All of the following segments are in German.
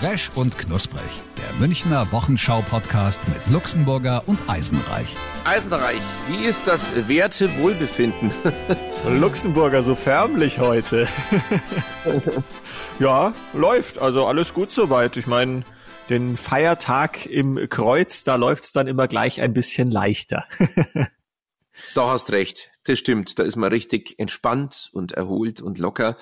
Fresh und knusprig. Der Münchner Wochenschau-Podcast mit Luxemburger und Eisenreich. Eisenreich, wie ist das werte Wohlbefinden? Luxemburger so förmlich heute. ja, läuft. Also alles gut soweit. Ich meine, den Feiertag im Kreuz, da läuft's dann immer gleich ein bisschen leichter. da hast recht. Das stimmt. Da ist man richtig entspannt und erholt und locker.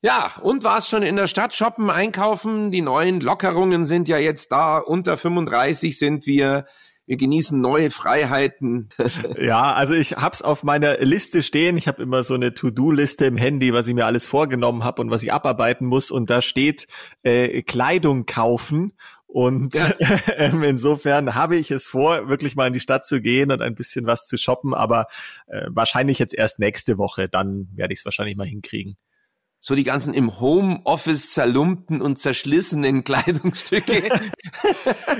Ja, und war's schon in der Stadt shoppen, einkaufen? Die neuen Lockerungen sind ja jetzt da. Unter 35 sind wir. Wir genießen neue Freiheiten. ja, also ich hab's auf meiner Liste stehen. Ich habe immer so eine To-Do-Liste im Handy, was ich mir alles vorgenommen habe und was ich abarbeiten muss. Und da steht äh, Kleidung kaufen. Und ja. ähm, insofern habe ich es vor, wirklich mal in die Stadt zu gehen und ein bisschen was zu shoppen, aber äh, wahrscheinlich jetzt erst nächste Woche, dann werde ich es wahrscheinlich mal hinkriegen so die ganzen im Homeoffice zerlumpten und zerschlissenen Kleidungsstücke.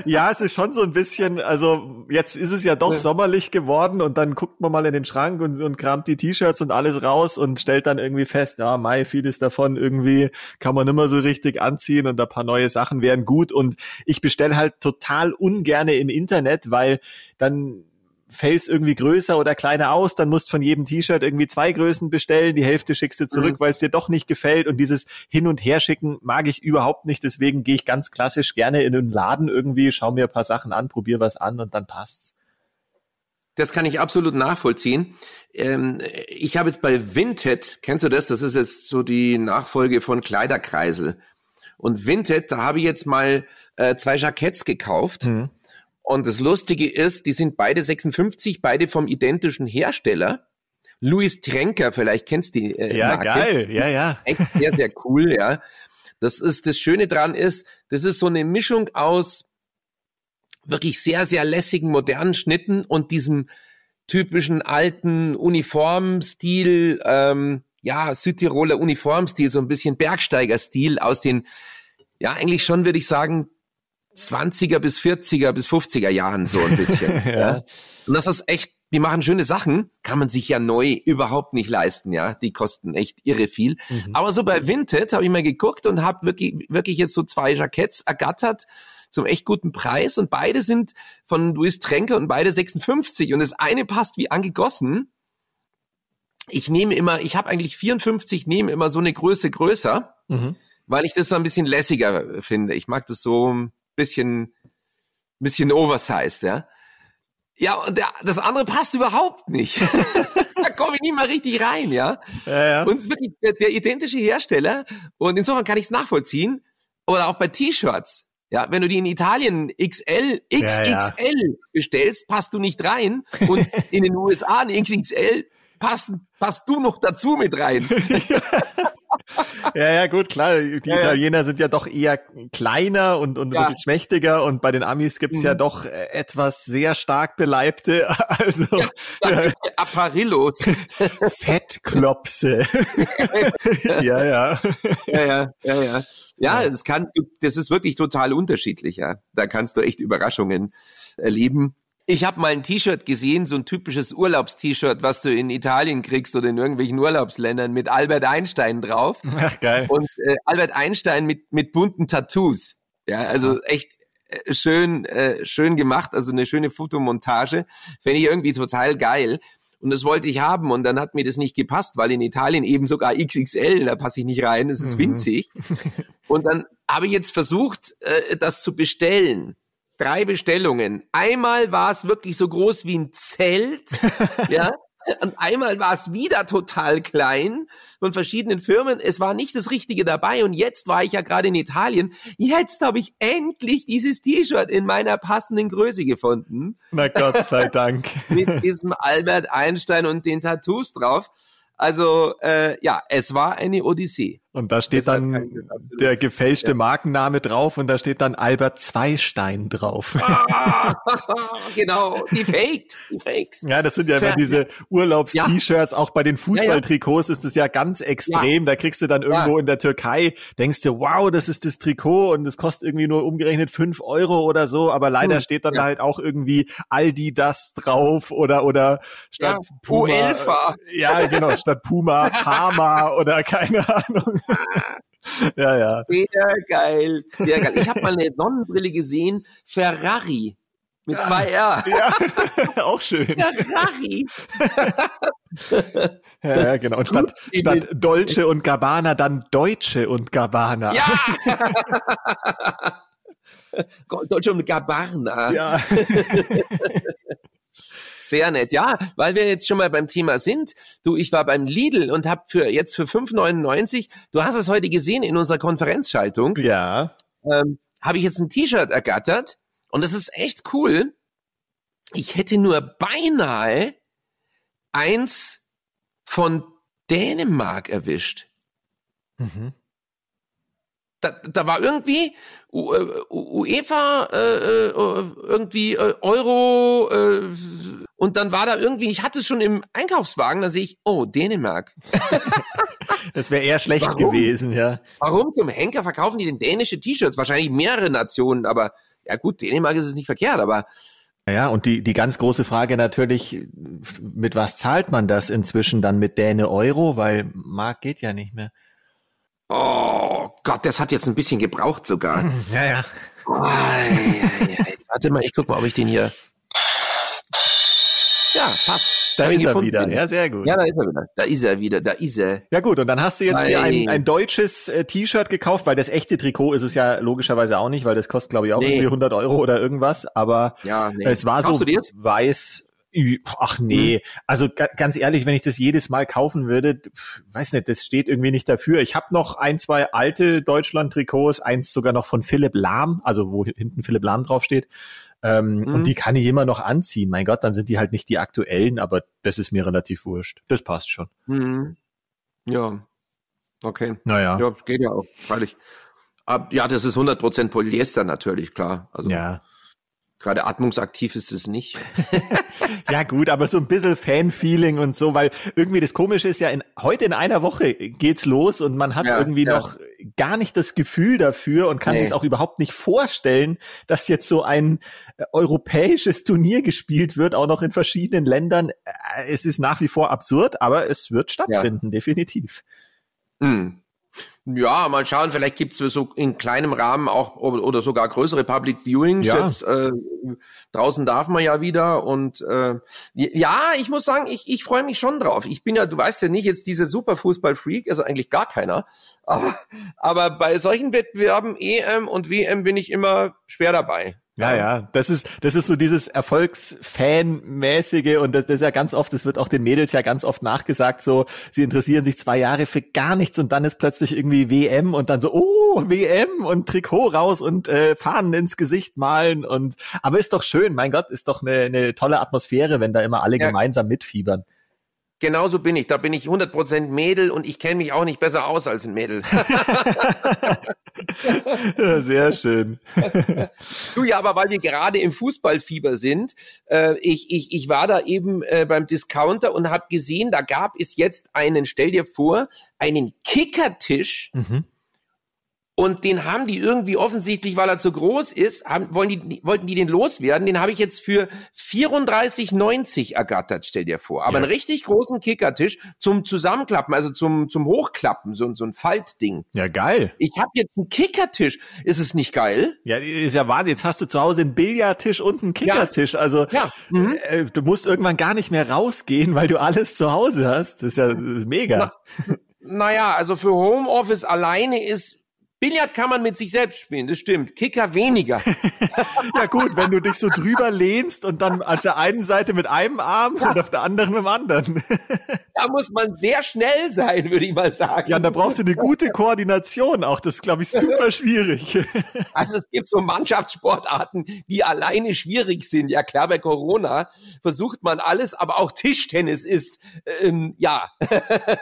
ja, es ist schon so ein bisschen, also jetzt ist es ja doch ja. sommerlich geworden und dann guckt man mal in den Schrank und, und kramt die T-Shirts und alles raus und stellt dann irgendwie fest, ja, Mai, vieles davon irgendwie kann man immer so richtig anziehen und ein paar neue Sachen wären gut und ich bestelle halt total ungerne im Internet, weil dann fällst irgendwie größer oder kleiner aus, dann musst von jedem T-Shirt irgendwie zwei Größen bestellen, die Hälfte schickst du zurück, mhm. weil es dir doch nicht gefällt und dieses Hin- und Herschicken mag ich überhaupt nicht, deswegen gehe ich ganz klassisch gerne in einen Laden irgendwie, schau mir ein paar Sachen an, probier was an und dann passt's. Das kann ich absolut nachvollziehen. Ähm, ich habe jetzt bei Vinted, kennst du das? Das ist jetzt so die Nachfolge von Kleiderkreisel. Und Vinted, da habe ich jetzt mal äh, zwei Jacketts gekauft. Mhm und das Lustige ist, die sind beide 56, beide vom identischen Hersteller. Louis Trenker, vielleicht kennst du die äh, Ja, Marke. geil, ja, ja. Echt sehr, sehr cool, ja. Das ist, das Schöne dran ist, das ist so eine Mischung aus wirklich sehr, sehr lässigen, modernen Schnitten und diesem typischen alten Uniformstil, ähm, ja, Südtiroler Uniformstil, so ein bisschen Bergsteigerstil aus den, ja, eigentlich schon, würde ich sagen, 20er bis 40er bis 50er Jahren so ein bisschen. ja. ja. Und das ist echt, die machen schöne Sachen, kann man sich ja neu überhaupt nicht leisten, ja. Die kosten echt irre viel. Mhm. Aber so bei Vinted habe ich mal geguckt und habe wirklich, wirklich jetzt so zwei Jacketts ergattert zum echt guten Preis und beide sind von Louis Tränke und beide 56 und das eine passt wie angegossen. Ich nehme immer, ich habe eigentlich 54, nehme immer so eine Größe größer, mhm. weil ich das so ein bisschen lässiger finde. Ich mag das so bisschen, bisschen oversized, ja. Ja, und der, das andere passt überhaupt nicht. da komme ich nicht mal richtig rein, ja. ja, ja. Und es ist wirklich der, der identische Hersteller. Und insofern kann ich es nachvollziehen. Oder auch bei T-Shirts. Ja, wenn du die in Italien XL, XXL ja, ja. bestellst, passt du nicht rein. Und in den USA ein XXL passt, passt du noch dazu mit rein. ja, ja, gut, klar. Die ja, Italiener sind ja doch eher kleiner und, und ja. ein bisschen schmächtiger und bei den Amis gibt's mhm. ja doch äh, etwas sehr stark beleibte, also ja, Apparillos. Fettklopse. ja, ja. Ja, ja, ja, ja. Ja, das kann, das ist wirklich total unterschiedlich, ja. Da kannst du echt Überraschungen erleben. Ich habe mal ein T-Shirt gesehen, so ein typisches Urlaubst-T-Shirt, was du in Italien kriegst oder in irgendwelchen Urlaubsländern mit Albert Einstein drauf. Ach geil. Und äh, Albert Einstein mit mit bunten Tattoos. Ja, also echt äh, schön äh, schön gemacht, also eine schöne Fotomontage. Fände ich irgendwie total geil. Und das wollte ich haben und dann hat mir das nicht gepasst, weil in Italien eben sogar XXL, da passe ich nicht rein, es ist mhm. winzig. und dann habe ich jetzt versucht, äh, das zu bestellen drei Bestellungen. Einmal war es wirklich so groß wie ein Zelt, ja. Und einmal war es wieder total klein von verschiedenen Firmen. Es war nicht das Richtige dabei. Und jetzt war ich ja gerade in Italien. Jetzt habe ich endlich dieses T-Shirt in meiner passenden Größe gefunden. Na Gott sei Dank. Mit diesem Albert Einstein und den Tattoos drauf. Also äh, ja, es war eine Odyssee. Und da steht dann der gefälschte ja. Markenname drauf und da steht dann Albert Zweistein drauf. Ah, genau, die Fakes, die Fakes. Ja, das sind ja immer diese Urlaubs-T-Shirts. Ja. Auch bei den Fußballtrikots ist es ja ganz extrem. Da kriegst du dann irgendwo in der Türkei, denkst du, wow, das ist das Trikot und es kostet irgendwie nur umgerechnet fünf Euro oder so. Aber leider hm. steht dann halt auch irgendwie Aldi das drauf oder, oder statt Puma. Uelfa. Ja, genau, statt Puma, Parma oder keine Ahnung. ja, ja. Sehr geil, sehr geil. Ich habe mal eine Sonnenbrille gesehen, Ferrari. Mit zwei R. Ja, auch schön. Ferrari. ja, ja, genau. Und statt, statt Dolce und Gabbana dann Deutsche und Gabbana. Ja! Deutsche und Gabbana. Ja. Sehr nett. Ja, weil wir jetzt schon mal beim Thema sind. Du, ich war beim Lidl und habe für jetzt für 5,99, du hast es heute gesehen in unserer Konferenzschaltung. Ja. Ähm, habe ich jetzt ein T-Shirt ergattert und das ist echt cool. Ich hätte nur beinahe eins von Dänemark erwischt. Mhm da, da war irgendwie U, äh, UEFA äh, äh, irgendwie äh, Euro äh, und dann war da irgendwie, ich hatte es schon im Einkaufswagen, da sehe ich, oh, Dänemark. das wäre eher schlecht Warum? gewesen, ja. Warum zum Henker verkaufen die denn dänische T-Shirts? Wahrscheinlich mehrere Nationen, aber ja gut, Dänemark ist es nicht verkehrt, aber ja, und die, die ganz große Frage natürlich, mit was zahlt man das inzwischen dann mit Däne Euro? Weil Mark geht ja nicht mehr. Oh Gott, das hat jetzt ein bisschen gebraucht sogar. Ja, ja. Ei, ei, ei. Warte mal, ich guck mal, ob ich den hier. Ja, passt. Da ist er wieder. Ja, sehr gut. Ja, da ist er wieder. Da ist er wieder. Da ist er. Ja gut, und dann hast du jetzt dir ein, ein deutsches äh, T-Shirt gekauft, weil das echte Trikot ist es ja logischerweise auch nicht, weil das kostet glaube ich auch nee. irgendwie 100 Euro oder irgendwas. Aber ja, nee. es war Kaufst so weiß Ach nee, hm. also ganz ehrlich, wenn ich das jedes Mal kaufen würde, weiß nicht, das steht irgendwie nicht dafür. Ich habe noch ein, zwei alte Deutschland-Trikots, eins sogar noch von Philipp Lahm, also wo hinten Philipp Lahm draufsteht. Ähm, mhm. Und die kann ich immer noch anziehen. Mein Gott, dann sind die halt nicht die aktuellen, aber das ist mir relativ wurscht. Das passt schon. Mhm. Ja, okay. Naja. Ja, geht ja auch, freilich. Ja, das ist 100% Polyester natürlich, klar. Also, ja. Gerade atmungsaktiv ist es nicht. ja gut, aber so ein bisschen Fan-Feeling und so, weil irgendwie das Komische ist ja, in, heute in einer Woche geht's los und man hat ja, irgendwie ja. noch gar nicht das Gefühl dafür und kann nee. sich auch überhaupt nicht vorstellen, dass jetzt so ein äh, europäisches Turnier gespielt wird, auch noch in verschiedenen Ländern. Äh, es ist nach wie vor absurd, aber es wird stattfinden, ja. definitiv. Mhm. Ja, mal schauen, vielleicht gibt's so in kleinem Rahmen auch oder sogar größere Public Viewings. Ja. Jetzt, äh, draußen darf man ja wieder und äh, ja, ich muss sagen, ich, ich freue mich schon drauf. Ich bin ja, du weißt ja nicht, jetzt diese Superfußball-Freak, also eigentlich gar keiner. Aber, aber bei solchen Wettbewerben EM und WM bin ich immer schwer dabei. Ja, ja, das ist, das ist so dieses Erfolgsfan-mäßige und das, das ist ja ganz oft, das wird auch den Mädels ja ganz oft nachgesagt, so, sie interessieren sich zwei Jahre für gar nichts und dann ist plötzlich irgendwie WM und dann so, oh, WM und Trikot raus und äh, Fahnen ins Gesicht malen und, aber ist doch schön, mein Gott, ist doch eine, eine tolle Atmosphäre, wenn da immer alle ja. gemeinsam mitfiebern. Genauso bin ich. Da bin ich 100% Mädel und ich kenne mich auch nicht besser aus als ein Mädel. Sehr schön. du ja, aber weil wir gerade im Fußballfieber sind, äh, ich, ich, ich war da eben äh, beim Discounter und habe gesehen, da gab es jetzt einen, stell dir vor, einen Kickertisch. Mhm und den haben die irgendwie offensichtlich, weil er zu groß ist, haben, wollen die, wollten die den loswerden. Den habe ich jetzt für 34,90 ergattert, stell dir vor. Aber ja. einen richtig großen Kickertisch zum Zusammenklappen, also zum, zum Hochklappen, so, so ein Faltding. Ja, geil. Ich habe jetzt einen Kickertisch. Ist es nicht geil? Ja, ist ja Wahnsinn. Jetzt hast du zu Hause einen Billardtisch und einen Kickertisch. Ja. Also ja. Mhm. Äh, du musst irgendwann gar nicht mehr rausgehen, weil du alles zu Hause hast. Das ist ja mega. Na, naja, also für Homeoffice alleine ist Billard kann man mit sich selbst spielen, das stimmt. Kicker weniger. ja gut, wenn du dich so drüber lehnst und dann auf der einen Seite mit einem Arm ja. und auf der anderen mit dem anderen. da muss man sehr schnell sein, würde ich mal sagen. Ja, da brauchst du eine gute Koordination auch. Das ist, glaube ich, super schwierig. Also es gibt so Mannschaftssportarten, die alleine schwierig sind. Ja klar, bei Corona versucht man alles, aber auch Tischtennis ist, ähm, ja.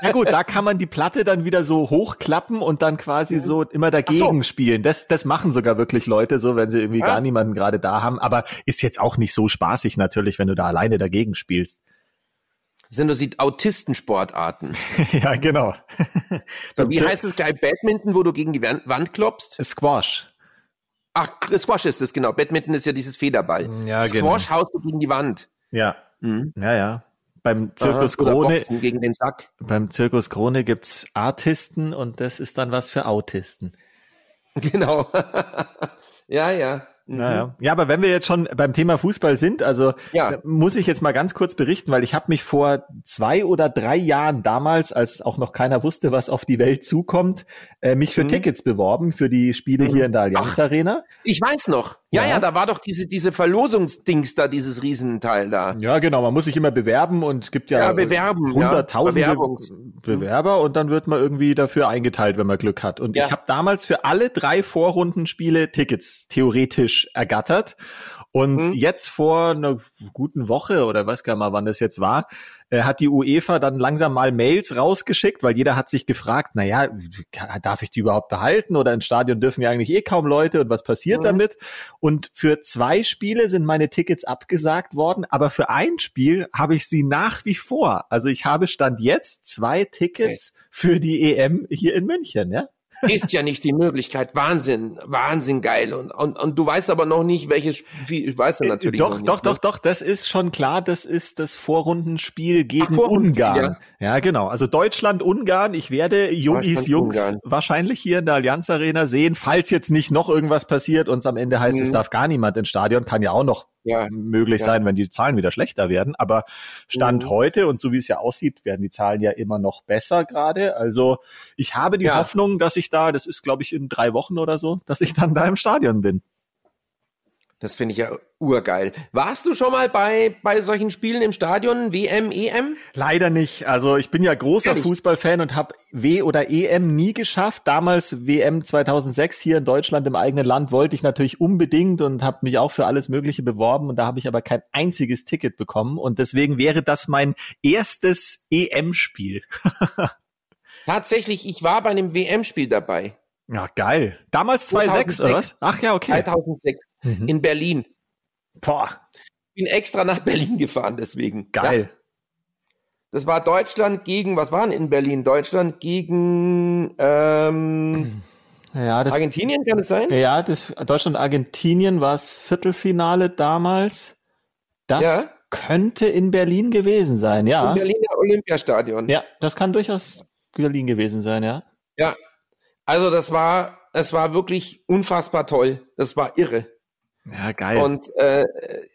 Ja gut, da kann man die Platte dann wieder so hochklappen und dann quasi so immer dagegen so. spielen. Das, das machen sogar wirklich Leute so, wenn sie irgendwie ja. gar niemanden gerade da haben. Aber ist jetzt auch nicht so spaßig natürlich, wenn du da alleine dagegen spielst. Das sind nur die Autistensportarten. ja, genau. so, wie heißt es bei Badminton, wo du gegen die Wand klopfst? Squash. Ach, Squash ist es, genau. Badminton ist ja dieses Federball. Ja, Squash genau. haust du gegen die Wand. Ja. Mhm. Ja, ja. Beim Zirkus Aha, Krone. Gegen den Sack. Beim Zirkus Krone gibt's Artisten und das ist dann was für Autisten. Genau. ja, ja. Mhm. Naja. Ja, aber wenn wir jetzt schon beim Thema Fußball sind, also ja. muss ich jetzt mal ganz kurz berichten, weil ich habe mich vor zwei oder drei Jahren damals, als auch noch keiner wusste, was auf die Welt zukommt, äh, mich für mhm. Tickets beworben für die Spiele mhm. hier in der Allianz Ach, Arena. Ich weiß noch. Ja, ja, ja, da war doch diese, diese Verlosungsdings da, dieses Riesenteil da. Ja, genau. Man muss sich immer bewerben und es gibt ja, ja bewerben, hunderttausende ja, Bewerber und dann wird man irgendwie dafür eingeteilt, wenn man Glück hat. Und ja. ich habe damals für alle drei Vorrundenspiele Tickets theoretisch ergattert. Und mhm. jetzt vor einer guten Woche oder weiß gar mal, wann das jetzt war, äh, hat die UEFA dann langsam mal Mails rausgeschickt, weil jeder hat sich gefragt, na ja, darf ich die überhaupt behalten oder ins Stadion dürfen ja eigentlich eh kaum Leute und was passiert mhm. damit? Und für zwei Spiele sind meine Tickets abgesagt worden, aber für ein Spiel habe ich sie nach wie vor. Also ich habe Stand jetzt zwei Tickets okay. für die EM hier in München, ja? Ist ja nicht die Möglichkeit. Wahnsinn, Wahnsinn geil. Und, und, und du weißt aber noch nicht, welches Spiel, ich weiß ja äh, natürlich Doch, nicht, doch, ne? doch, doch, das ist schon klar, das ist das Vorrundenspiel gegen Ach, Ungarn. Ja. ja. genau. Also Deutschland, Ungarn. Ich werde Jungis Jungs Ungarn. wahrscheinlich hier in der Allianz Arena sehen, falls jetzt nicht noch irgendwas passiert und am Ende heißt, mhm. es darf gar niemand ins Stadion, kann ja auch noch ja, möglich ja. sein, wenn die Zahlen wieder schlechter werden. Aber Stand mhm. heute und so wie es ja aussieht, werden die Zahlen ja immer noch besser gerade. Also ich habe die ja. Hoffnung, dass ich da, das ist glaube ich in drei Wochen oder so, dass ich dann da im Stadion bin. Das finde ich ja urgeil. Warst du schon mal bei, bei solchen Spielen im Stadion, WM, EM? Leider nicht. Also ich bin ja großer? Fußballfan und habe W oder EM nie geschafft. Damals WM 2006 hier in Deutschland im eigenen Land wollte ich natürlich unbedingt und habe mich auch für alles Mögliche beworben und da habe ich aber kein einziges Ticket bekommen und deswegen wäre das mein erstes EM-Spiel. Tatsächlich, ich war bei einem WM-Spiel dabei. Ja, geil. Damals 2006, oder was? Ach ja, okay. 2006 mhm. in Berlin. Boah. Bin extra nach Berlin gefahren, deswegen. Geil. Ja. Das war Deutschland gegen, was waren in Berlin? Deutschland gegen ähm, ja, das, Argentinien, kann es sein? Ja, das, Deutschland-Argentinien war es Viertelfinale damals. Das ja. könnte in Berlin gewesen sein, ja. In Berliner Olympiastadion. Ja, das kann durchaus Berlin gewesen sein, ja. Ja, also das war, es war wirklich unfassbar toll. Das war irre. Ja, geil. Und äh,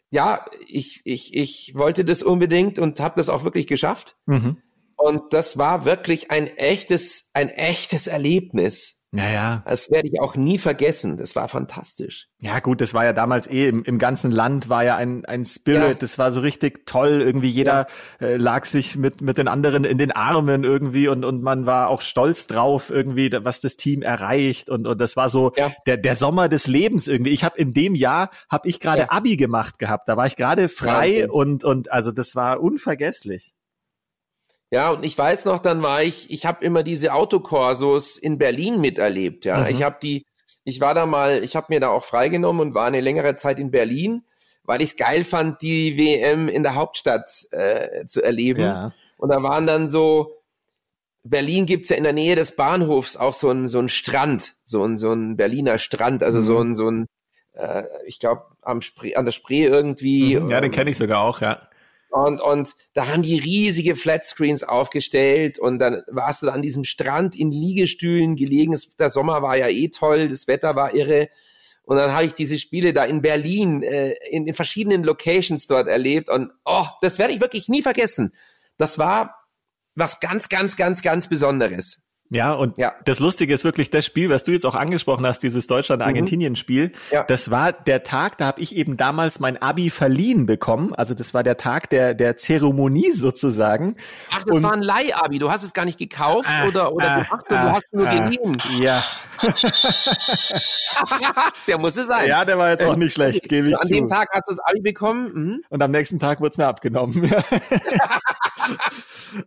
ja, ich, ich, ich wollte das unbedingt und habe das auch wirklich geschafft. Mhm. Und das war wirklich ein echtes, ein echtes Erlebnis. Naja. Das werde ich auch nie vergessen. Das war fantastisch. Ja, gut, das war ja damals eh im, im ganzen Land war ja ein, ein Spirit. Ja. Das war so richtig toll. Irgendwie jeder ja. äh, lag sich mit, mit den anderen in den Armen irgendwie und, und man war auch stolz drauf irgendwie, was das Team erreicht. Und, und das war so ja. der, der Sommer des Lebens irgendwie. Ich habe in dem Jahr, habe ich gerade Abi gemacht gehabt. Da war ich gerade frei und, und also das war unvergesslich. Ja, und ich weiß noch, dann war ich, ich habe immer diese Autokorsos in Berlin miterlebt, ja. Mhm. Ich habe die, ich war da mal, ich habe mir da auch freigenommen und war eine längere Zeit in Berlin, weil ich es geil fand, die WM in der Hauptstadt äh, zu erleben. Ja. Und da waren dann so, Berlin gibt's ja in der Nähe des Bahnhofs auch so ein so ein Strand, so ein, so ein Berliner Strand, also mhm. so ein, so ein, äh, ich glaube, am Spree, an der Spree irgendwie. Mhm, ja, den kenne ich sogar auch, ja. Und, und da haben die riesige Flatscreens aufgestellt und dann warst du an diesem Strand in Liegestühlen gelegen. der Sommer war ja eh toll, das Wetter war irre. Und dann habe ich diese Spiele da in Berlin, äh, in, in verschiedenen Locations dort erlebt. Und oh, das werde ich wirklich nie vergessen. Das war was ganz, ganz, ganz, ganz Besonderes. Ja, und ja. das Lustige ist wirklich das Spiel, was du jetzt auch angesprochen hast, dieses Deutschland-Argentinien-Spiel. Mhm. Ja. Das war der Tag, da habe ich eben damals mein Abi verliehen bekommen. Also das war der Tag der, der Zeremonie sozusagen. Ach, das und, war ein Leih-Abi. Du hast es gar nicht gekauft ah, oder, oder ah, gemacht, ah, du hast nur ah, geliehen. Ja. der muss es sein. Ja, der war jetzt auch nicht schlecht, gebe ich An zu. dem Tag hast du das Abi bekommen. Mhm. Und am nächsten Tag wurde es mir abgenommen.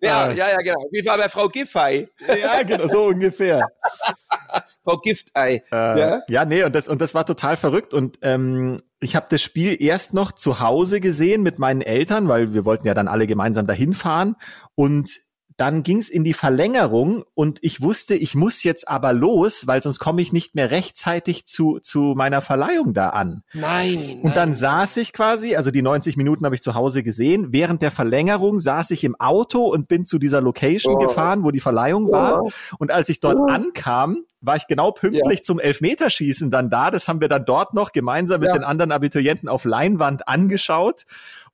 ja, ja, ja, genau. Wie war bei Frau Giffey? ja, genau, so ungefähr. Frau Giftei. Äh, ja? ja, nee, und das, und das war total verrückt. Und ähm, ich habe das Spiel erst noch zu Hause gesehen mit meinen Eltern, weil wir wollten ja dann alle gemeinsam dahin fahren. Und dann ging's in die Verlängerung und ich wusste, ich muss jetzt aber los, weil sonst komme ich nicht mehr rechtzeitig zu, zu meiner Verleihung da an. Nein. Und dann saß ich quasi, also die 90 Minuten habe ich zu Hause gesehen. Während der Verlängerung saß ich im Auto und bin zu dieser Location oh. gefahren, wo die Verleihung war. Oh. Und als ich dort oh. ankam, war ich genau pünktlich ja. zum Elfmeterschießen dann da. Das haben wir dann dort noch gemeinsam mit ja. den anderen Abiturienten auf Leinwand angeschaut.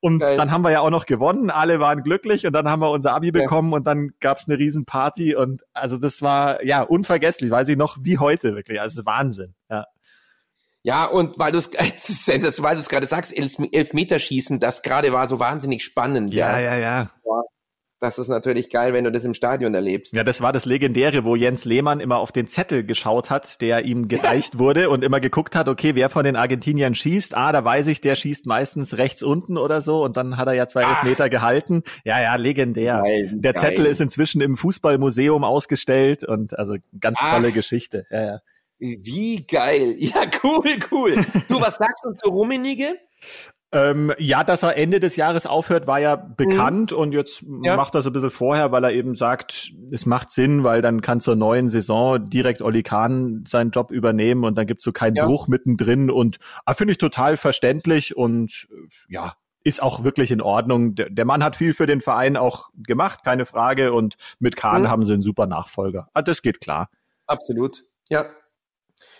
Und Geil. dann haben wir ja auch noch gewonnen, alle waren glücklich und dann haben wir unser Abi bekommen ja. und dann gab's eine Riesenparty und also das war ja unvergesslich, weiß ich noch wie heute wirklich, also Wahnsinn, ja. Ja, und weil du es weil du es gerade sagst, Elfmeterschießen, das gerade war so wahnsinnig spannend. Ja, ja, ja. ja das ist natürlich geil, wenn du das im Stadion erlebst. Ja, das war das Legendäre, wo Jens Lehmann immer auf den Zettel geschaut hat, der ihm gereicht wurde und immer geguckt hat, okay, wer von den Argentiniern schießt. Ah, da weiß ich, der schießt meistens rechts unten oder so und dann hat er ja zwei Ach. Elfmeter gehalten. Ja, ja, legendär. Geil, der geil. Zettel ist inzwischen im Fußballmuseum ausgestellt und also ganz tolle Ach. Geschichte. Ja, ja. Wie geil. Ja, cool, cool. Du, was sagst du zu Rummenige? Ähm, ja, dass er Ende des Jahres aufhört, war ja bekannt mhm. und jetzt ja. macht er es ein bisschen vorher, weil er eben sagt, es macht Sinn, weil dann kann zur neuen Saison direkt Oli Kahn seinen Job übernehmen und dann gibt's so keinen ja. Bruch mittendrin und ah, finde ich total verständlich und ja, ist auch wirklich in Ordnung. Der, der, Mann hat viel für den Verein auch gemacht, keine Frage und mit Kahn mhm. haben sie einen super Nachfolger. Ah, das geht klar. Absolut. Ja.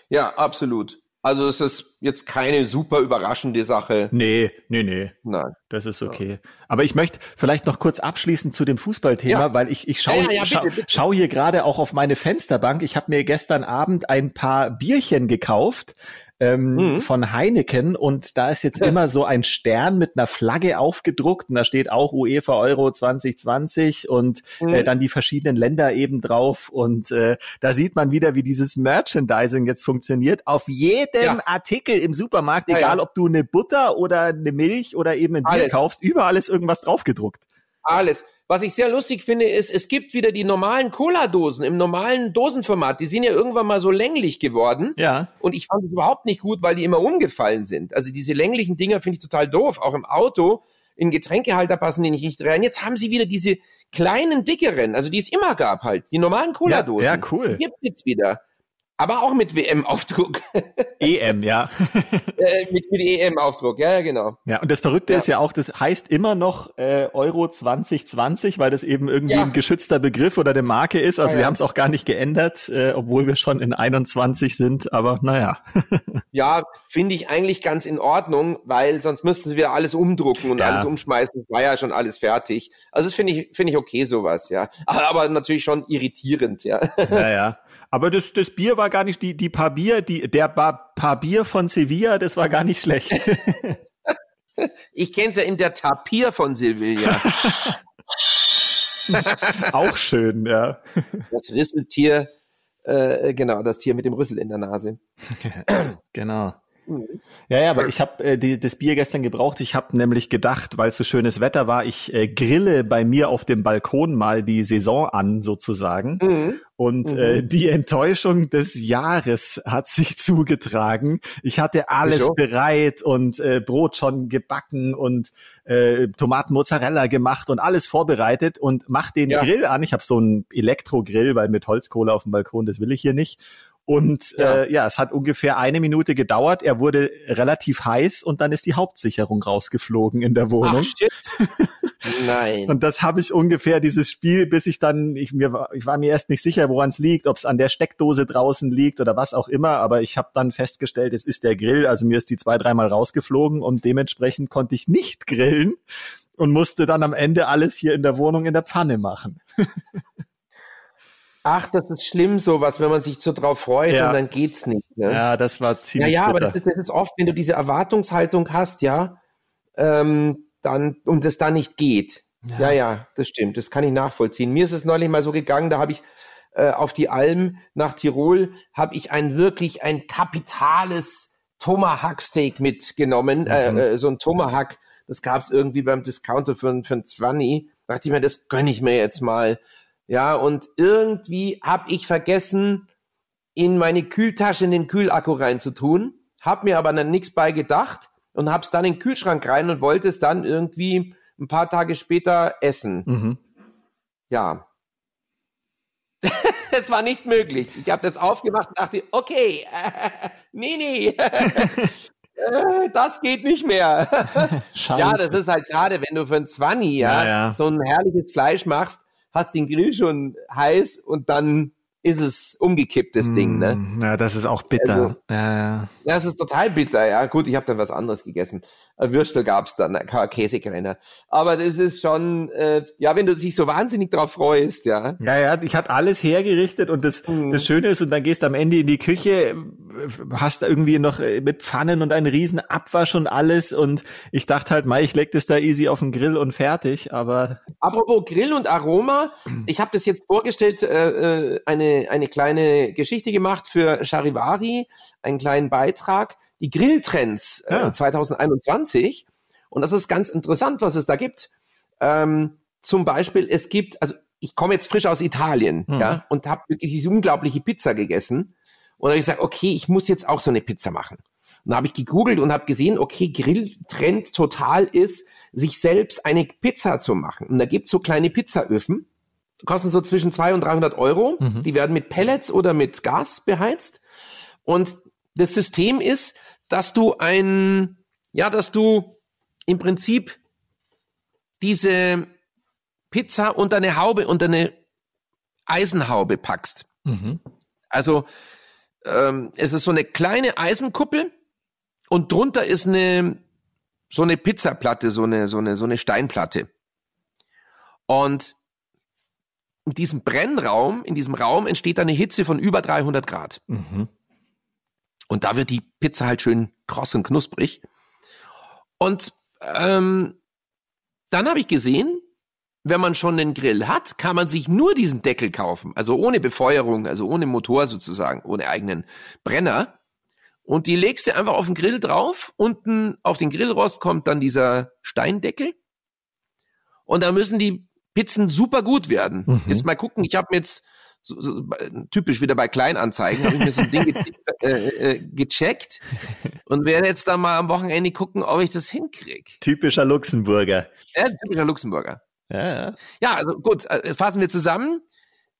Ja, absolut. Also es ist jetzt keine super überraschende Sache. Nee, nee, nee. Nein. Das ist okay. Ja. Aber ich möchte vielleicht noch kurz abschließen zu dem Fußballthema, ja. weil ich, ich schaue ja, ja, schau, schau hier gerade auch auf meine Fensterbank. Ich habe mir gestern Abend ein paar Bierchen gekauft ähm, mhm. von Heineken und da ist jetzt immer so ein Stern mit einer Flagge aufgedruckt und da steht auch UEFA Euro 2020 und äh, mhm. äh, dann die verschiedenen Länder eben drauf und äh, da sieht man wieder, wie dieses Merchandising jetzt funktioniert. Auf jedem ja. Artikel im Supermarkt, egal ja, ja. ob du eine Butter oder eine Milch oder eben ein Bier Alles. kaufst, überall ist irgendwas draufgedruckt. Alles. Was ich sehr lustig finde, ist, es gibt wieder die normalen Cola-Dosen im normalen Dosenformat. Die sind ja irgendwann mal so länglich geworden. Ja. Und ich fand das überhaupt nicht gut, weil die immer umgefallen sind. Also diese länglichen Dinger finde ich total doof. Auch im Auto. In Getränkehalter passen die nicht rein. Jetzt haben sie wieder diese kleinen, dickeren, also die es immer gab halt. Die normalen Cola-Dosen. Ja, ja, cool. Die gibt jetzt wieder aber auch mit WM-Aufdruck. EM, ja. äh, mit, mit EM-Aufdruck, ja, ja, genau. Ja, und das Verrückte ja. ist ja auch, das heißt immer noch äh, Euro 2020, weil das eben irgendwie ja. ein geschützter Begriff oder eine Marke ist. Also ja, wir haben es auch gar nicht geändert, äh, obwohl wir schon in 21 sind, aber naja. ja, finde ich eigentlich ganz in Ordnung, weil sonst müssten sie wieder alles umdrucken und alles umschmeißen. War ja schon alles fertig. Also das finde ich, finde ich okay, sowas, ja. Aber, aber natürlich schon irritierend, ja. Ja, ja. Aber das, das Bier war gar nicht, die, die paar Bier, die, der paar Bier von Sevilla, das war gar nicht schlecht. ich kenne es ja in der Tapir von Sevilla. Auch schön, ja. Das Rüsseltier, äh, genau, das Tier mit dem Rüssel in der Nase. genau. Mhm. Ja, ja, aber ich habe äh, das Bier gestern gebraucht. Ich habe nämlich gedacht, weil es so schönes Wetter war, ich äh, grille bei mir auf dem Balkon mal die Saison an, sozusagen. Mhm. Und mhm. Äh, die Enttäuschung des Jahres hat sich zugetragen. Ich hatte alles Wieso? bereit und äh, Brot schon gebacken und äh, Tomaten gemacht und alles vorbereitet und mach den ja. Grill an. Ich habe so einen Elektrogrill, weil mit Holzkohle auf dem Balkon, das will ich hier nicht. Und ja. Äh, ja, es hat ungefähr eine Minute gedauert. Er wurde relativ heiß und dann ist die Hauptsicherung rausgeflogen in der Wohnung. Ach, shit. Nein. Und das habe ich ungefähr dieses Spiel, bis ich dann, ich, mir, ich war mir erst nicht sicher, woran es liegt, ob es an der Steckdose draußen liegt oder was auch immer, aber ich habe dann festgestellt, es ist der Grill. Also mir ist die zwei, dreimal rausgeflogen und dementsprechend konnte ich nicht grillen und musste dann am Ende alles hier in der Wohnung in der Pfanne machen. Ach, das ist schlimm, sowas, wenn man sich so drauf freut Ja. und dann geht's nicht. Ne? Ja, das war Ja, ziemlich ja, aber bitter. das ist, das ist oft, wenn du diese Erwartungshaltung hast, ja, ähm, dann und es dann nicht geht. Ja. ja, das stimmt. Das kann ich nachvollziehen. Mir ist es neulich mal so gegangen, da habe ich äh, auf die Alm nach Tirol habe ich ein wirklich ein kapitales Tomahawk Steak mitgenommen, äh, äh, so ein Tomahawk. Das gab's irgendwie beim Discounter für, für ein 20. Da dachte ich mir, das gönn ich mir jetzt mal. Ja, und irgendwie habe ich vergessen, in meine Kühltasche in den Kühlakku reinzutun, hab mir aber dann nichts bei gedacht und hab's dann in den Kühlschrank rein und wollte es dann irgendwie ein paar Tage später essen. Mhm. Ja. es war nicht möglich. Ich habe das aufgemacht und dachte, okay, äh, nee, nee, äh, das geht nicht mehr. Ja, das ist halt schade, wenn du für ein 20 ja, Ja, ja. so ein herrliches Fleisch machst, hast den Grill schon heiß und dann ist es umgekippt, das Ding, ne? Mm, Ja, das ist auch bitter. Also- ja, ja. Es ist total bitter, ja. Gut, ich habe dann was anderes gegessen. Würstel gab's dann, Käsekrenner. Aber das ist schon, äh, ja, wenn du dich so wahnsinnig drauf freust, ja. Ja, ja, ich hatte alles hergerichtet und das, Mhm. das Schöne ist, und dann gehst du am Ende in die Küche, hast da irgendwie noch äh, mit Pfannen und einen riesen Abwasch und alles und ich dachte halt, mei, ich leg das da easy auf den Grill und fertig, aber Apropos Grill und Aroma, ich habe das jetzt vorgestellt, äh, äh, eine, eine kleine Geschichte gemacht für Charivari, einen kleinen Beitrag, die Grilltrends äh, Ja. 2021. Und das ist ganz interessant, was es da gibt. Ähm, zum Beispiel, es gibt, also ich komme jetzt frisch aus Italien, Mhm. ja, und habe wirklich diese unglaubliche Pizza gegessen. Und da habe ich gesagt, okay, ich muss jetzt auch so eine Pizza machen. Und da habe ich gegoogelt und habe gesehen, okay, Grilltrend total ist, sich selbst eine Pizza zu machen. Und da gibt's so kleine Pizzaöfen, kosten so zwischen 200 und 300 Euro. Mhm. Die werden mit Pellets oder mit Gas beheizt. Und das System ist, dass du ein, ja, dass du im Prinzip diese Pizza unter eine Haube, unter eine Eisenhaube packst. mhm. Also ähm, es ist so eine kleine Eisenkuppel und drunter ist eine so eine Pizzaplatte, so eine so eine so eine Steinplatte. Und in diesem Brennraum, in diesem Raum entsteht eine Hitze von über 300 Grad. Mhm. Und da wird die Pizza halt schön kross und knusprig. Und ähm, dann habe ich gesehen, wenn man schon einen Grill hat, kann man sich nur diesen Deckel kaufen. Also ohne Befeuerung, also ohne Motor sozusagen, ohne eigenen Brenner. Und die legst du einfach auf den Grill drauf. Unten auf den Grillrost kommt dann dieser Steindeckel. Und da müssen die Pizzen super gut werden. Mhm. Jetzt mal gucken, ich habe mir jetzt so, so, typisch wieder bei Kleinanzeigen, habe ich mir so ein Ding ge äh, äh, gecheckt und werde jetzt da mal am Wochenende gucken, ob ich das hinkriege. Typischer Luxemburger. Ja, typischer Luxemburger. Ja, ja. Ja, also gut, äh, fassen wir zusammen.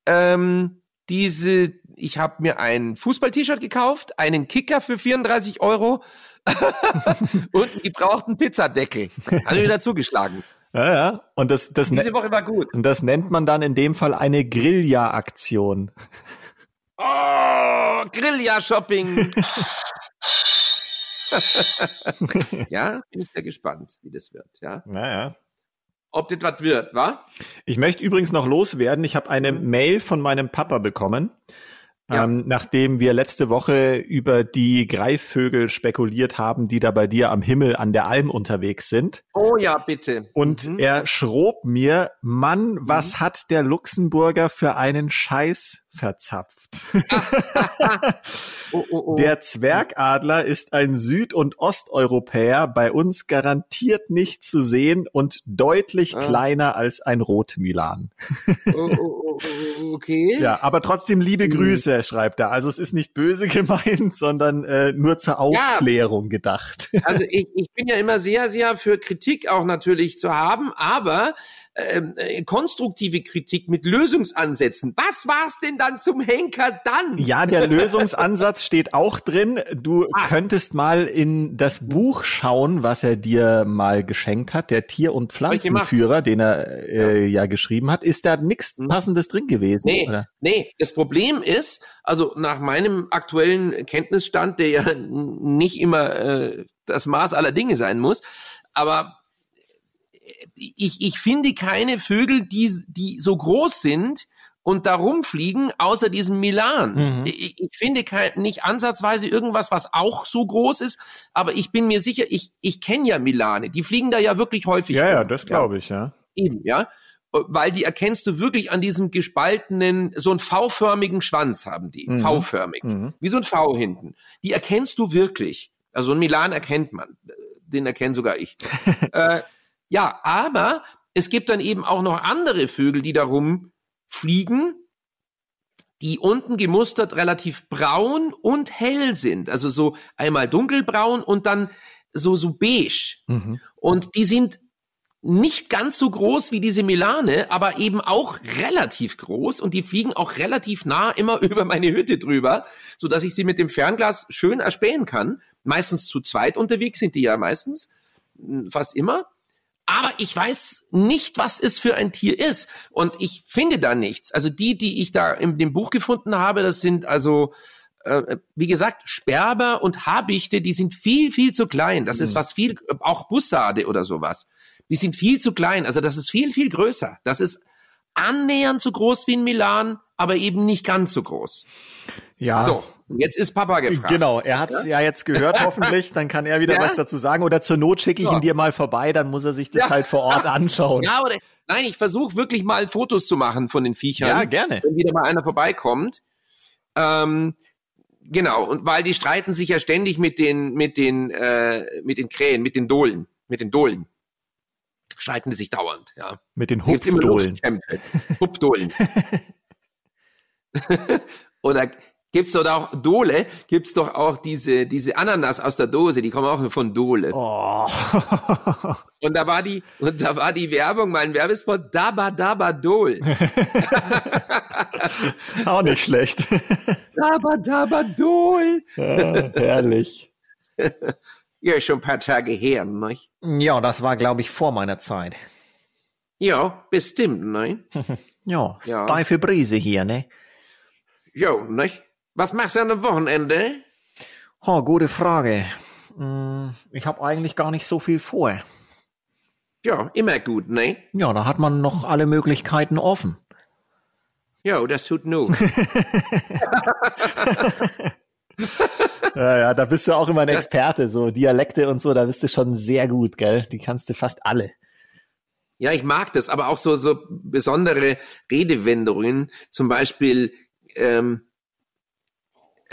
Ähm, diese, ich habe mir ein Fußball-T-Shirt gekauft, einen Kicker für 34 Euro und einen gebrauchten Pizzadeckel. Habe ich wieder zugeschlagen. Ja, ja. Und das, das, ne Diese Woche war gut. und das nennt man dann in dem Fall eine Grilljahr-Aktion. Oh, Grilljahr-Shopping. ja, bin ich sehr gespannt, wie das wird, ja. Ja, ja. Ob das was wird, wa? Ich möchte übrigens noch loswerden. Ich habe eine Mail von meinem Papa bekommen, Ja. ähm, nachdem wir letzte Woche über die Greifvögel spekuliert haben, die da bei dir am Himmel an der Alm unterwegs sind. Oh ja, bitte. Und Mhm. er schrob mir, Mann, was hat der Luxemburger für einen Scheiß verzapft? oh, oh, oh. Der Zwergadler ist ein Süd- und Osteuropäer, bei uns garantiert nicht zu sehen und deutlich Ah. kleiner als ein Rotmilan. oh, oh, oh, okay. Ja, aber trotzdem liebe Mhm. Grüße, schreibt er. Also es ist nicht böse gemeint, sondern äh, nur zur Aufklärung gedacht. Also ich, ich bin ja immer sehr, sehr für Kritik auch natürlich zu haben, aber äh, konstruktive Kritik mit Lösungsansätzen. Was war's denn dann zum Henker dann? Ja, der Lösungsansatz steht auch drin. Du Ah. könntest mal in das Buch schauen, was er dir mal geschenkt hat, der Tier- und. Pflanzenführer, den er äh, ja. geschrieben hat. Ist da nichts Hm. Passendes drin gewesen? Nee, Oder? nee, das Problem ist, also nach meinem aktuellen Kenntnisstand, der ja nicht immer äh, das Maß aller Dinge sein muss, aber ich, ich finde keine Vögel, die, die so groß sind und da rumfliegen, außer diesem Milan. Mhm. Ich, ich, finde kein, nicht ansatzweise irgendwas, was auch so groß ist, aber ich bin mir sicher, ich, ich kenne ja Milane. Die fliegen da ja wirklich häufig. Ja, rum. ja, das glaube ich, ja. Eben, ja. Weil die erkennst du wirklich an diesem gespaltenen, so einen V-förmigen Schwanz haben die. Mhm. V-förmig. Mhm. Wie so ein V hinten. Die erkennst du wirklich. Also ein Milan erkennt man. Den erkenne sogar ich. äh, ja, aber es gibt dann eben auch noch andere Vögel, die darum fliegen, die unten gemustert relativ braun und hell sind. Also so einmal dunkelbraun und dann so, so beige. Mhm. Und die sind nicht ganz so groß wie diese Milane, aber eben auch relativ groß und die fliegen auch relativ nah immer über meine Hütte drüber, so dass ich sie mit dem Fernglas schön erspähen kann. Meistens zu zweit unterwegs sind die ja meistens, fast immer aber ich weiß nicht, was es für ein Tier ist. Und ich finde da nichts. Also die, die ich da in dem Buch gefunden habe, das sind also, äh, wie gesagt, Sperber und Habichte, die sind viel, viel zu klein. Das mhm. ist was viel, auch Bussarde oder sowas. Die sind viel zu klein. Also das ist viel, viel größer. Das ist annähernd so groß wie in Milan, aber eben nicht ganz so groß. Ja. So. Jetzt ist Papa gefragt. Genau, er hat es ja? ja? jetzt gehört, hoffentlich. Dann kann er wieder ja? was dazu sagen. Oder zur Not schicke ich ja. ihn dir mal vorbei, dann muss er sich das halt vor Ort anschauen. Ja, oder nein, ich versuche wirklich mal Fotos zu machen von den Viechern. Ja, gerne. Wenn wieder mal einer vorbeikommt. Ähm, genau, und weil die streiten sich ja ständig mit den, mit den, äh, mit den Krähen, mit den Dohlen, mit den Dohlen. Streiten die sich dauernd, ja. Mit den Hupfdohlen. Hupfdohlen. Oder gibt's dort auch Dole, gibt's doch auch diese, diese Ananas aus der Dose, die kommen auch von Dole. Oh. und da war die, und da war die Werbung, mein Werbespot, Daba Daba Dol. auch nicht schlecht. Daba Daba Dol. Ja, herrlich. Ja, schon ein paar Tage her, ne? Ja, das war, glaube ich, vor meiner Zeit. Ja, bestimmt, ne? ja, ja. steife Brise hier, ne? Jo, ne? Was machst du an dem Wochenende? Oh, gute Frage. Hm, ich habe eigentlich gar nicht so viel vor. Ja, immer gut, ne? Ja, da hat man noch alle Möglichkeiten offen. Ja, das tut nur. ja, ja, da bist du auch immer ein Experte, so Dialekte und so, da bist du schon sehr gut, gell? Die kannst du fast alle. Ja, ich mag das, aber auch so, so besondere Redewendungen, zum Beispiel, ähm,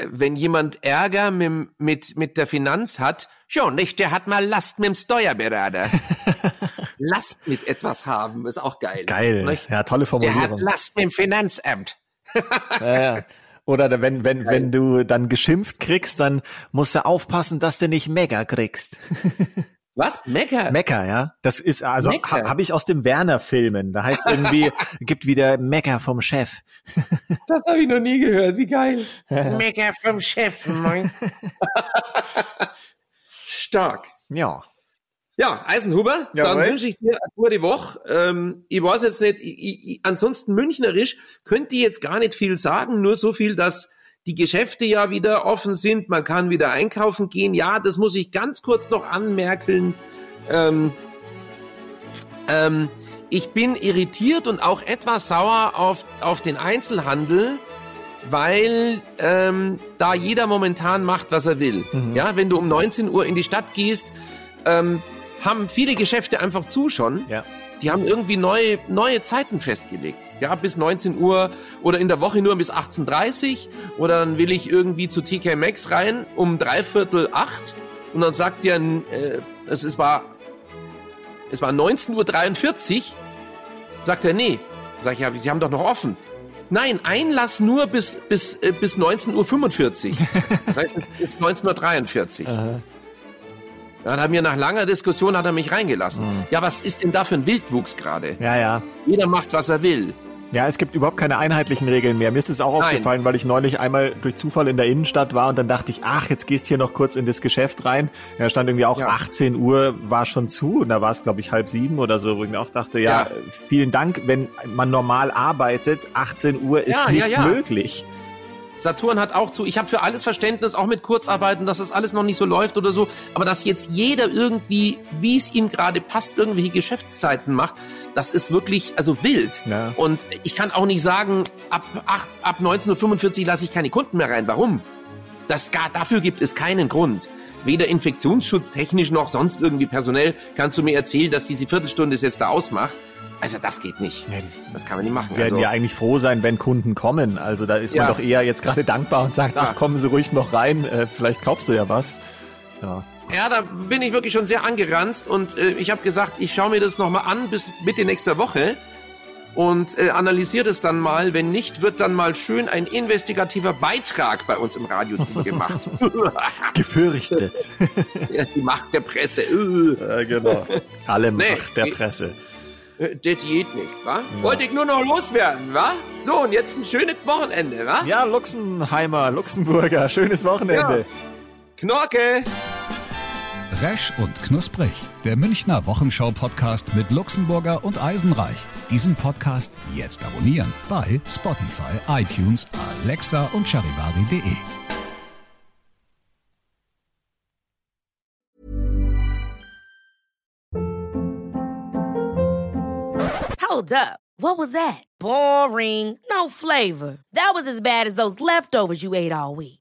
wenn jemand Ärger mit, mit, mit der Finanz hat, schon nicht, der hat mal Last mit dem Steuerberater. Last mit etwas haben, ist auch geil. Geil, nicht? ja, tolle Formulierung. Der hat Last mit dem Finanzamt. ja, ja. Oder wenn, wenn, wenn du dann geschimpft kriegst, dann musst du aufpassen, dass du nicht Mega kriegst. Was? Mecker? Mecker, ja. Das ist also ha, habe ich aus dem Werner-Filmen. Da heißt irgendwie gibt wieder Mecker vom Chef. Das habe ich noch nie gehört. Wie geil. Mecker vom Chef. Stark. Ja. Ja, Eisenhuber, ja, dann wünsche ich dir eine gute Woche. Ähm, ich weiß jetzt nicht, ich, ich, ansonsten münchnerisch könnte ich jetzt gar nicht viel sagen, nur so viel, dass die Geschäfte ja wieder offen sind, man kann wieder einkaufen gehen. Ja, das muss ich ganz kurz noch anmerken. Ähm, ähm, ich bin irritiert und auch etwas sauer auf, auf den Einzelhandel, weil ähm, da jeder momentan macht, was er will. Mhm. Ja, wenn du um 19 Uhr in die Stadt gehst, ähm, haben viele Geschäfte einfach zu schon. Ja die haben irgendwie neue, neue Zeiten festgelegt. Ja, bis 19 Uhr oder in der Woche nur bis 18.30 Uhr oder dann will ich irgendwie zu TK Maxx rein um dreiviertel acht und dann sagt der, äh, es, es war, es war 19.43 Uhr, sagt er, nee. Sag ich, ja, Sie haben doch noch offen. Nein, Einlass nur bis, bis, äh, bis 19.45 Uhr. Das heißt, bis 19.43 Uhr. Ja, dann hat mir nach langer Diskussion hat er mich reingelassen. Mhm. Ja, was ist denn da für ein Wildwuchs gerade? Ja, ja. Jeder macht, was er will. Ja, es gibt überhaupt keine einheitlichen Regeln mehr. Mir ist es auch Nein. aufgefallen, weil ich neulich einmal durch Zufall in der Innenstadt war und dann dachte ich, ach, jetzt gehst hier noch kurz in das Geschäft rein. Da stand irgendwie auch ja. 18 Uhr war schon zu und da war es, glaube ich, halb sieben oder so, wo ich mir auch dachte, ja, ja, vielen Dank, wenn man normal arbeitet, 18 Uhr ist ja, nicht möglich. Saturn hat auch zu. Ich habe für alles Verständnis, auch mit Kurzarbeiten, dass das alles noch nicht so läuft oder so. Aber dass jetzt jeder irgendwie, wie es ihm gerade passt, irgendwelche Geschäftszeiten macht, das ist wirklich also wild. Ja. Und ich kann auch nicht sagen, ab, 8, ab 19.45 Uhr lasse ich keine Kunden mehr rein. Warum? Das, dafür gibt es keinen Grund. Weder infektionsschutztechnisch noch sonst irgendwie personell kannst du mir erzählen, dass diese Viertelstunde es jetzt da ausmacht. Also das geht nicht. Ja, das, das, kann man nicht machen. Wir werden also, ja eigentlich froh sein, wenn Kunden kommen. Also da ist ja. man doch eher jetzt gerade dankbar und sagt, ja. ach, kommen Sie ruhig noch rein, äh, vielleicht kaufst du ja was. Ja. Ja, da bin ich wirklich schon sehr angeranzt und äh, ich habe gesagt, ich schaue mir das nochmal an bis Mitte nächster Woche und äh, analysiere das dann mal. Wenn nicht, wird dann mal schön ein investigativer Beitrag bei uns im Radio gemacht. Gefürchtet. ja, die Macht der Presse. ja, genau. Alle Macht nee, der Presse. Äh, das geht nicht, wa? Ja. Wollte ich nur noch loswerden, wa? So, und jetzt ein schönes Wochenende, wa? Ja, Luxenheimer, Luxemburger, schönes Wochenende. Ja. Knorke! Resch und Knusprig, der Münchner Wochenschau-Podcast mit Luxemburger und Eisenreich. Diesen Podcast jetzt abonnieren bei Spotify, iTunes, Alexa und charivari.de. Hold up. What was that? Boring. No flavor. That was as bad as those leftovers you ate all week.